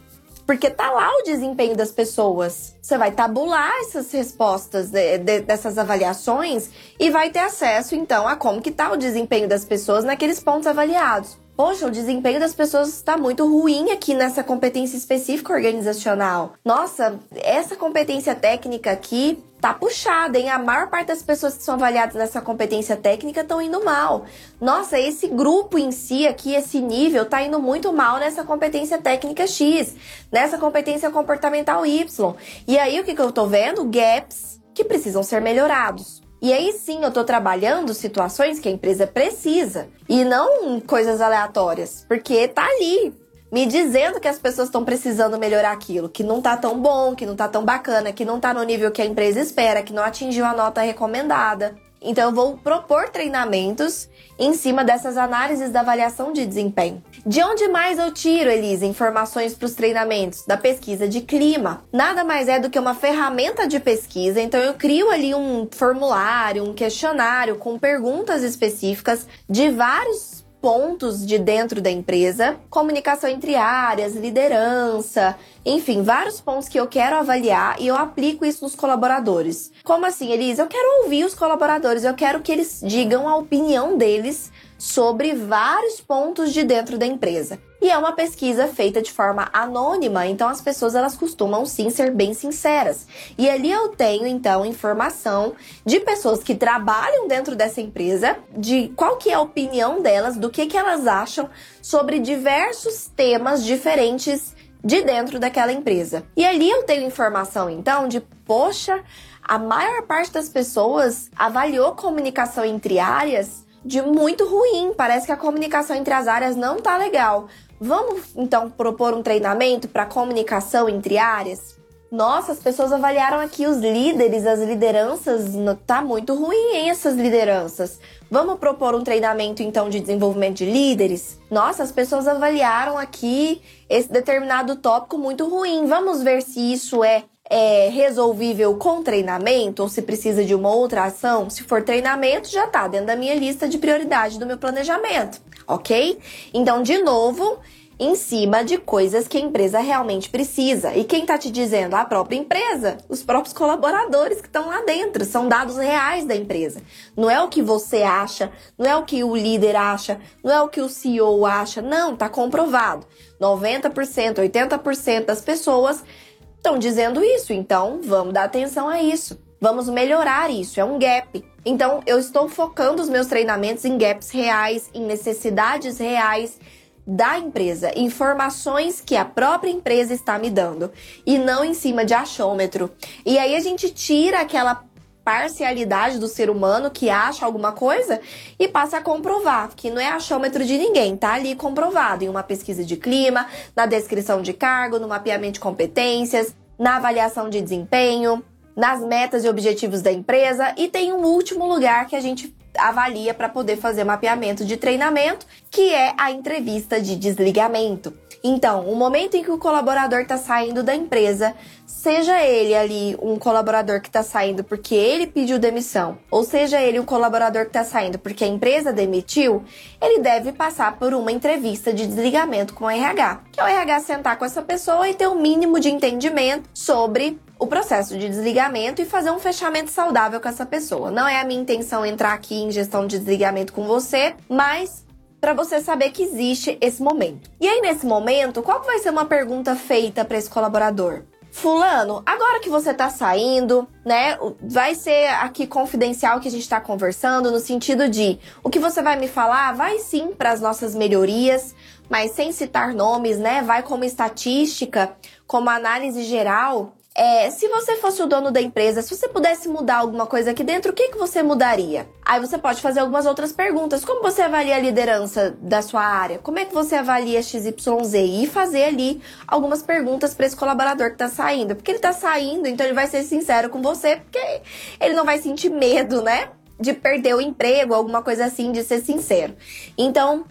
Porque tá lá o desempenho das pessoas. Você vai tabular essas respostas de, de, dessas avaliações e vai ter acesso, então, a como que tá o desempenho das pessoas naqueles pontos avaliados. Poxa, o desempenho das pessoas está muito ruim aqui nessa competência específica organizacional. Nossa, essa competência técnica aqui tá puxada, hein? A maior parte das pessoas que são avaliadas nessa competência técnica estão indo mal. Nossa, esse grupo em si aqui, esse nível, tá indo muito mal nessa competência técnica X, nessa competência comportamental Y. E aí o que, que eu tô vendo? Gaps que precisam ser melhorados. E aí sim eu tô trabalhando situações que a empresa precisa e não coisas aleatórias, porque tá ali me dizendo que as pessoas estão precisando melhorar aquilo, que não tá tão bom, que não tá tão bacana, que não tá no nível que a empresa espera, que não atingiu a nota recomendada. Então, eu vou propor treinamentos em cima dessas análises da avaliação de desempenho. De onde mais eu tiro, Elisa, informações para os treinamentos? Da pesquisa de clima. Nada mais é do que uma ferramenta de pesquisa, então eu crio ali um formulário, um questionário com perguntas específicas de vários pontos de dentro da empresa, comunicação entre áreas, liderança, enfim, vários pontos que eu quero avaliar e eu aplico isso nos colaboradores. Como assim, Elisa? Eu quero ouvir os colaboradores, eu quero que eles digam a opinião deles sobre vários pontos de dentro da empresa. E é uma pesquisa feita de forma anônima, então as pessoas elas costumam sim ser bem sinceras. E ali eu tenho então informação de pessoas que trabalham dentro dessa empresa, de qual que é a opinião delas, do que que elas acham sobre diversos temas diferentes de dentro daquela empresa. E ali eu tenho informação então de, poxa, a maior parte das pessoas avaliou comunicação entre áreas de muito ruim. Parece que a comunicação entre as áreas não tá legal. Vamos então propor um treinamento para comunicação entre áreas? Nossa, as pessoas avaliaram aqui os líderes, as lideranças, tá muito ruim hein, essas lideranças. Vamos propor um treinamento então de desenvolvimento de líderes? Nossa, as pessoas avaliaram aqui esse determinado tópico muito ruim. Vamos ver se isso é é resolvível com treinamento ou se precisa de uma outra ação, se for treinamento, já tá dentro da minha lista de prioridade do meu planejamento, ok? Então, de novo, em cima de coisas que a empresa realmente precisa. E quem tá te dizendo? A própria empresa, os próprios colaboradores que estão lá dentro, são dados reais da empresa. Não é o que você acha, não é o que o líder acha, não é o que o CEO acha, não, tá comprovado. 90%, 80% das pessoas estão dizendo isso, então vamos dar atenção a isso. Vamos melhorar isso, é um gap. Então, eu estou focando os meus treinamentos em gaps reais, em necessidades reais da empresa, informações que a própria empresa está me dando e não em cima de achômetro. E aí a gente tira aquela parcialidade do ser humano que acha alguma coisa e passa a comprovar, que não é achômetro de ninguém, tá ali comprovado em uma pesquisa de clima, na descrição de cargo, no mapeamento de competências, na avaliação de desempenho, nas metas e objetivos da empresa e tem um último lugar que a gente avalia para poder fazer mapeamento de treinamento, que é a entrevista de desligamento. Então, o momento em que o colaborador está saindo da empresa, seja ele ali um colaborador que está saindo porque ele pediu demissão, ou seja ele um colaborador que está saindo porque a empresa demitiu, ele deve passar por uma entrevista de desligamento com o RH, que é o RH sentar com essa pessoa e ter o um mínimo de entendimento sobre o processo de desligamento e fazer um fechamento saudável com essa pessoa. Não é a minha intenção entrar aqui em gestão de desligamento com você, mas para você saber que existe esse momento. E aí nesse momento, qual vai ser uma pergunta feita para esse colaborador? Fulano, agora que você tá saindo, né? Vai ser aqui confidencial que a gente tá conversando, no sentido de o que você vai me falar vai sim para as nossas melhorias, mas sem citar nomes, né? Vai como estatística, como análise geral é, se você fosse o dono da empresa, se você pudesse mudar alguma coisa aqui dentro, o que, que você mudaria? Aí você pode fazer algumas outras perguntas. Como você avalia a liderança da sua área? Como é que você avalia XYZ? E fazer ali algumas perguntas para esse colaborador que está saindo. Porque ele está saindo, então ele vai ser sincero com você, porque ele não vai sentir medo, né? De perder o emprego, alguma coisa assim, de ser sincero. Então,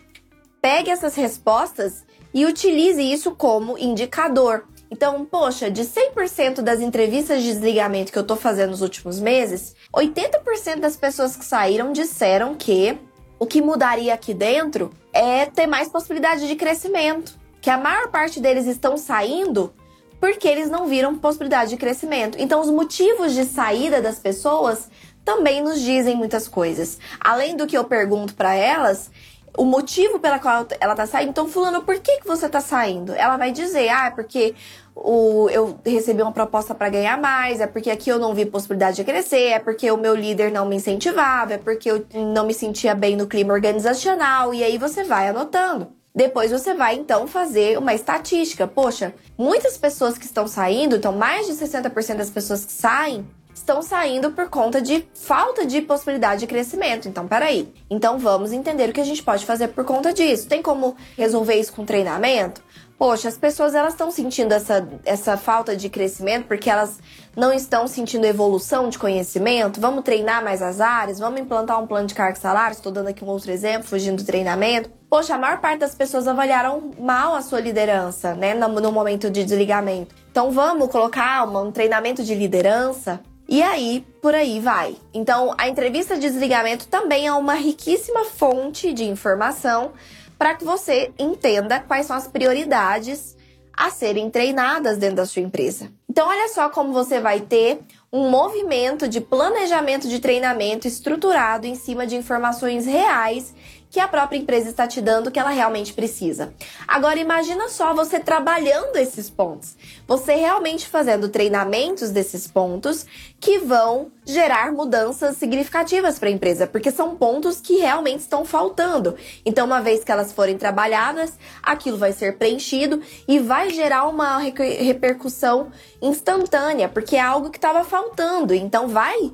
pegue essas respostas e utilize isso como indicador. Então, poxa, de 100% das entrevistas de desligamento que eu tô fazendo nos últimos meses, 80% das pessoas que saíram disseram que o que mudaria aqui dentro é ter mais possibilidade de crescimento. Que a maior parte deles estão saindo porque eles não viram possibilidade de crescimento. Então, os motivos de saída das pessoas também nos dizem muitas coisas. Além do que eu pergunto para elas, o motivo pela qual ela tá saindo. Então, fulano, por que, que você tá saindo? Ela vai dizer, ah, é porque o, eu recebi uma proposta para ganhar mais, é porque aqui eu não vi possibilidade de crescer, é porque o meu líder não me incentivava, é porque eu não me sentia bem no clima organizacional, e aí você vai anotando. Depois você vai então fazer uma estatística. Poxa, muitas pessoas que estão saindo, então mais de 60% das pessoas que saem, estão saindo por conta de falta de possibilidade de crescimento. Então, peraí. Então, vamos entender o que a gente pode fazer por conta disso. Tem como resolver isso com treinamento? Poxa, as pessoas elas estão sentindo essa, essa falta de crescimento porque elas não estão sentindo evolução de conhecimento. Vamos treinar mais as áreas, vamos implantar um plano de carga e salário. Estou dando aqui um outro exemplo, fugindo do treinamento. Poxa, a maior parte das pessoas avaliaram mal a sua liderança, né, no, no momento de desligamento. Então vamos colocar um treinamento de liderança e aí, por aí vai. Então, a entrevista de desligamento também é uma riquíssima fonte de informação para que você entenda quais são as prioridades a serem treinadas dentro da sua empresa. Então, olha só como você vai ter um movimento de planejamento de treinamento estruturado em cima de informações reais que a própria empresa está te dando que ela realmente precisa. Agora imagina só você trabalhando esses pontos, você realmente fazendo treinamentos desses pontos que vão gerar mudanças significativas para a empresa, porque são pontos que realmente estão faltando. Então, uma vez que elas forem trabalhadas, aquilo vai ser preenchido e vai gerar uma repercussão instantânea, porque é algo que estava faltando. Então, vai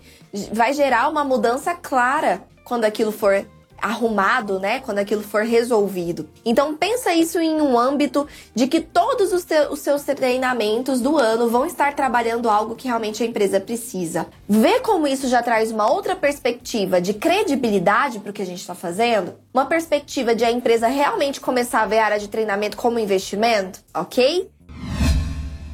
vai gerar uma mudança clara quando aquilo for arrumado, né, quando aquilo for resolvido. Então pensa isso em um âmbito de que todos os, os seus treinamentos do ano vão estar trabalhando algo que realmente a empresa precisa. Vê como isso já traz uma outra perspectiva de credibilidade para o que a gente está fazendo, uma perspectiva de a empresa realmente começar a ver a área de treinamento como investimento, ok?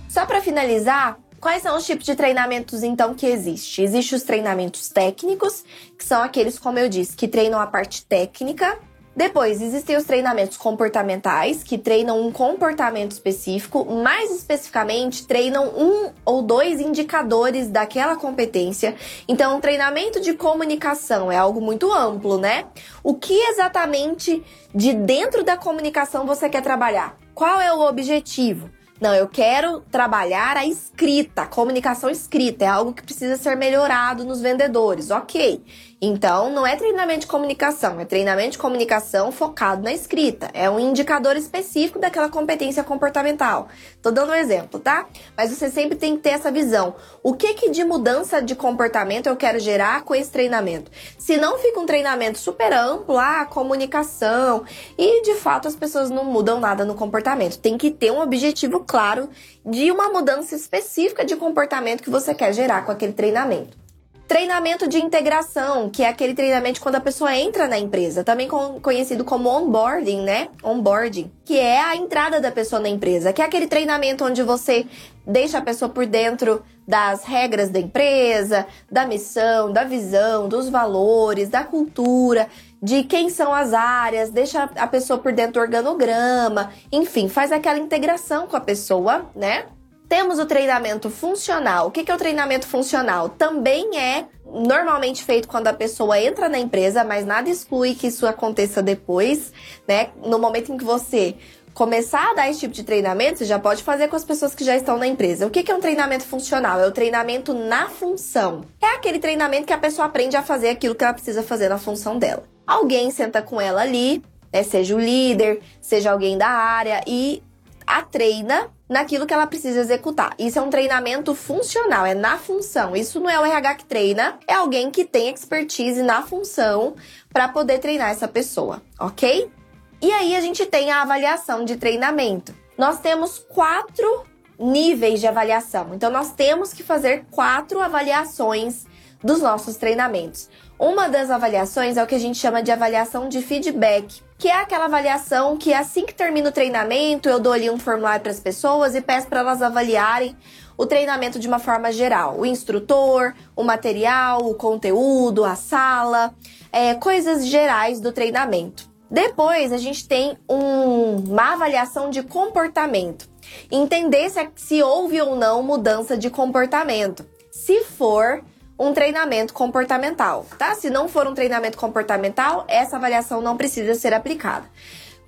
Só para finalizar, Quais são os tipos de treinamentos então que existe? Existem os treinamentos técnicos, que são aqueles, como eu disse, que treinam a parte técnica. Depois existem os treinamentos comportamentais, que treinam um comportamento específico, mais especificamente treinam um ou dois indicadores daquela competência. Então, treinamento de comunicação é algo muito amplo, né? O que exatamente de dentro da comunicação você quer trabalhar? Qual é o objetivo? Não, eu quero trabalhar a escrita, a comunicação escrita, é algo que precisa ser melhorado nos vendedores. Ok. Então, não é treinamento de comunicação, é treinamento de comunicação focado na escrita. É um indicador específico daquela competência comportamental. Tô dando um exemplo, tá? Mas você sempre tem que ter essa visão. O que que de mudança de comportamento eu quero gerar com esse treinamento? Se não fica um treinamento super amplo, ah, comunicação, e de fato as pessoas não mudam nada no comportamento. Tem que ter um objetivo claro de uma mudança específica de comportamento que você quer gerar com aquele treinamento. Treinamento de integração, que é aquele treinamento quando a pessoa entra na empresa, também conhecido como onboarding, né? Onboarding, que é a entrada da pessoa na empresa, que é aquele treinamento onde você deixa a pessoa por dentro das regras da empresa, da missão, da visão, dos valores, da cultura, de quem são as áreas, deixa a pessoa por dentro do organograma, enfim, faz aquela integração com a pessoa, né? Temos o treinamento funcional. O que é o treinamento funcional? Também é normalmente feito quando a pessoa entra na empresa, mas nada exclui que isso aconteça depois, né? No momento em que você começar a dar esse tipo de treinamento, você já pode fazer com as pessoas que já estão na empresa. O que é um treinamento funcional? É o treinamento na função. É aquele treinamento que a pessoa aprende a fazer aquilo que ela precisa fazer na função dela. Alguém senta com ela ali, né, seja o líder, seja alguém da área, e a treina naquilo que ela precisa executar. Isso é um treinamento funcional, é na função. Isso não é o RH que treina, é alguém que tem expertise na função para poder treinar essa pessoa, ok? E aí a gente tem a avaliação de treinamento. Nós temos quatro níveis de avaliação. Então nós temos que fazer quatro avaliações dos nossos treinamentos. Uma das avaliações é o que a gente chama de avaliação de feedback, que é aquela avaliação que assim que termina o treinamento, eu dou ali um formulário para as pessoas e peço para elas avaliarem o treinamento de uma forma geral. O instrutor, o material, o conteúdo, a sala, é, coisas gerais do treinamento. Depois a gente tem um, uma avaliação de comportamento. Entender se, se houve ou não mudança de comportamento. Se for, um treinamento comportamental, tá? Se não for um treinamento comportamental, essa avaliação não precisa ser aplicada.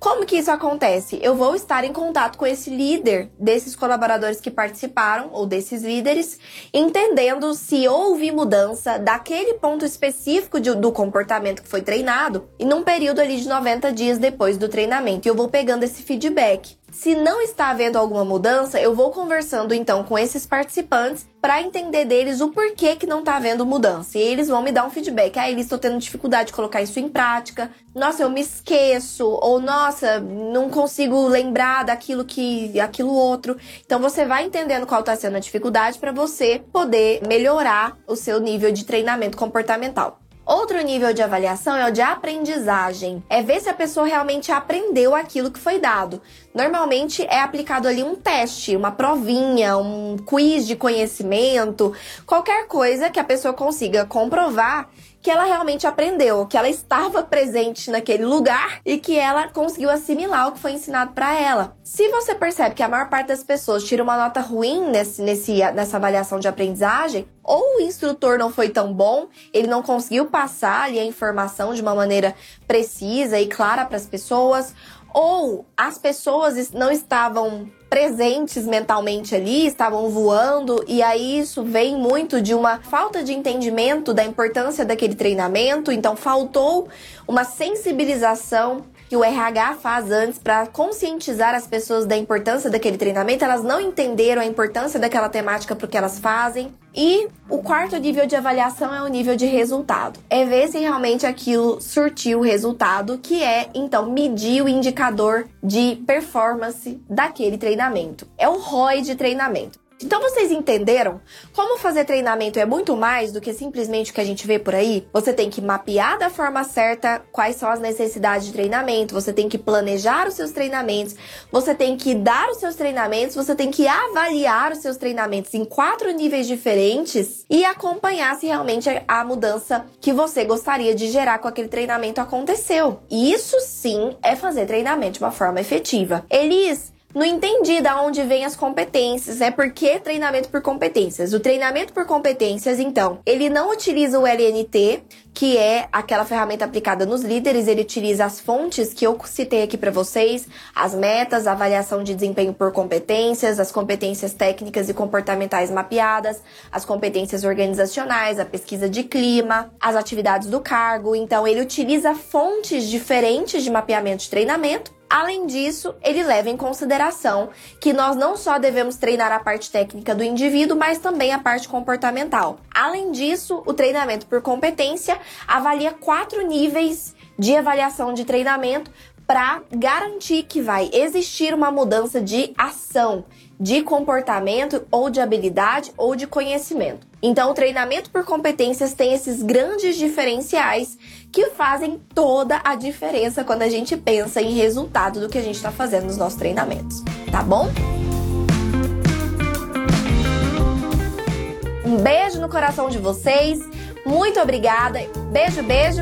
Como que isso acontece? Eu vou estar em contato com esse líder desses colaboradores que participaram ou desses líderes, entendendo se houve mudança daquele ponto específico de, do comportamento que foi treinado e num período ali de 90 dias depois do treinamento. E eu vou pegando esse feedback. Se não está havendo alguma mudança, eu vou conversando então com esses participantes para entender deles o porquê que não está havendo mudança. E eles vão me dar um feedback. Ah, eles estão tendo dificuldade de colocar isso em prática. Nossa, eu me esqueço. Ou nossa, não consigo lembrar daquilo que aquilo outro. Então você vai entendendo qual está sendo a dificuldade para você poder melhorar o seu nível de treinamento comportamental. Outro nível de avaliação é o de aprendizagem. É ver se a pessoa realmente aprendeu aquilo que foi dado. Normalmente é aplicado ali um teste, uma provinha, um quiz de conhecimento, qualquer coisa que a pessoa consiga comprovar que ela realmente aprendeu, que ela estava presente naquele lugar e que ela conseguiu assimilar o que foi ensinado para ela. Se você percebe que a maior parte das pessoas tira uma nota ruim nesse, nesse, nessa avaliação de aprendizagem, ou o instrutor não foi tão bom, ele não conseguiu passar ali a informação de uma maneira precisa e clara para as pessoas, ou as pessoas não estavam presentes mentalmente ali, estavam voando, e aí isso vem muito de uma falta de entendimento da importância daquele treinamento, então faltou uma sensibilização que o RH faz antes para conscientizar as pessoas da importância daquele treinamento, elas não entenderam a importância daquela temática porque elas fazem. E o quarto nível de avaliação é o nível de resultado. É ver se realmente aquilo surtiu resultado, que é então medir o indicador de performance daquele treinamento. É o ROI de treinamento. Então vocês entenderam? Como fazer treinamento é muito mais do que simplesmente o que a gente vê por aí? Você tem que mapear da forma certa quais são as necessidades de treinamento, você tem que planejar os seus treinamentos, você tem que dar os seus treinamentos, você tem que avaliar os seus treinamentos em quatro níveis diferentes e acompanhar se realmente a mudança que você gostaria de gerar com aquele treinamento aconteceu. E isso sim é fazer treinamento de uma forma efetiva. Elis, não entendi da onde vem as competências, é Por que treinamento por competências? O treinamento por competências, então, ele não utiliza o LNT, que é aquela ferramenta aplicada nos líderes, ele utiliza as fontes que eu citei aqui para vocês, as metas, a avaliação de desempenho por competências, as competências técnicas e comportamentais mapeadas, as competências organizacionais, a pesquisa de clima, as atividades do cargo. Então, ele utiliza fontes diferentes de mapeamento de treinamento Além disso, ele leva em consideração que nós não só devemos treinar a parte técnica do indivíduo, mas também a parte comportamental. Além disso, o treinamento por competência avalia quatro níveis de avaliação de treinamento para garantir que vai existir uma mudança de ação, de comportamento ou de habilidade ou de conhecimento. Então, o treinamento por competências tem esses grandes diferenciais que fazem toda a diferença quando a gente pensa em resultado do que a gente está fazendo nos nossos treinamentos, tá bom? Um beijo no coração de vocês, muito obrigada, beijo, beijo.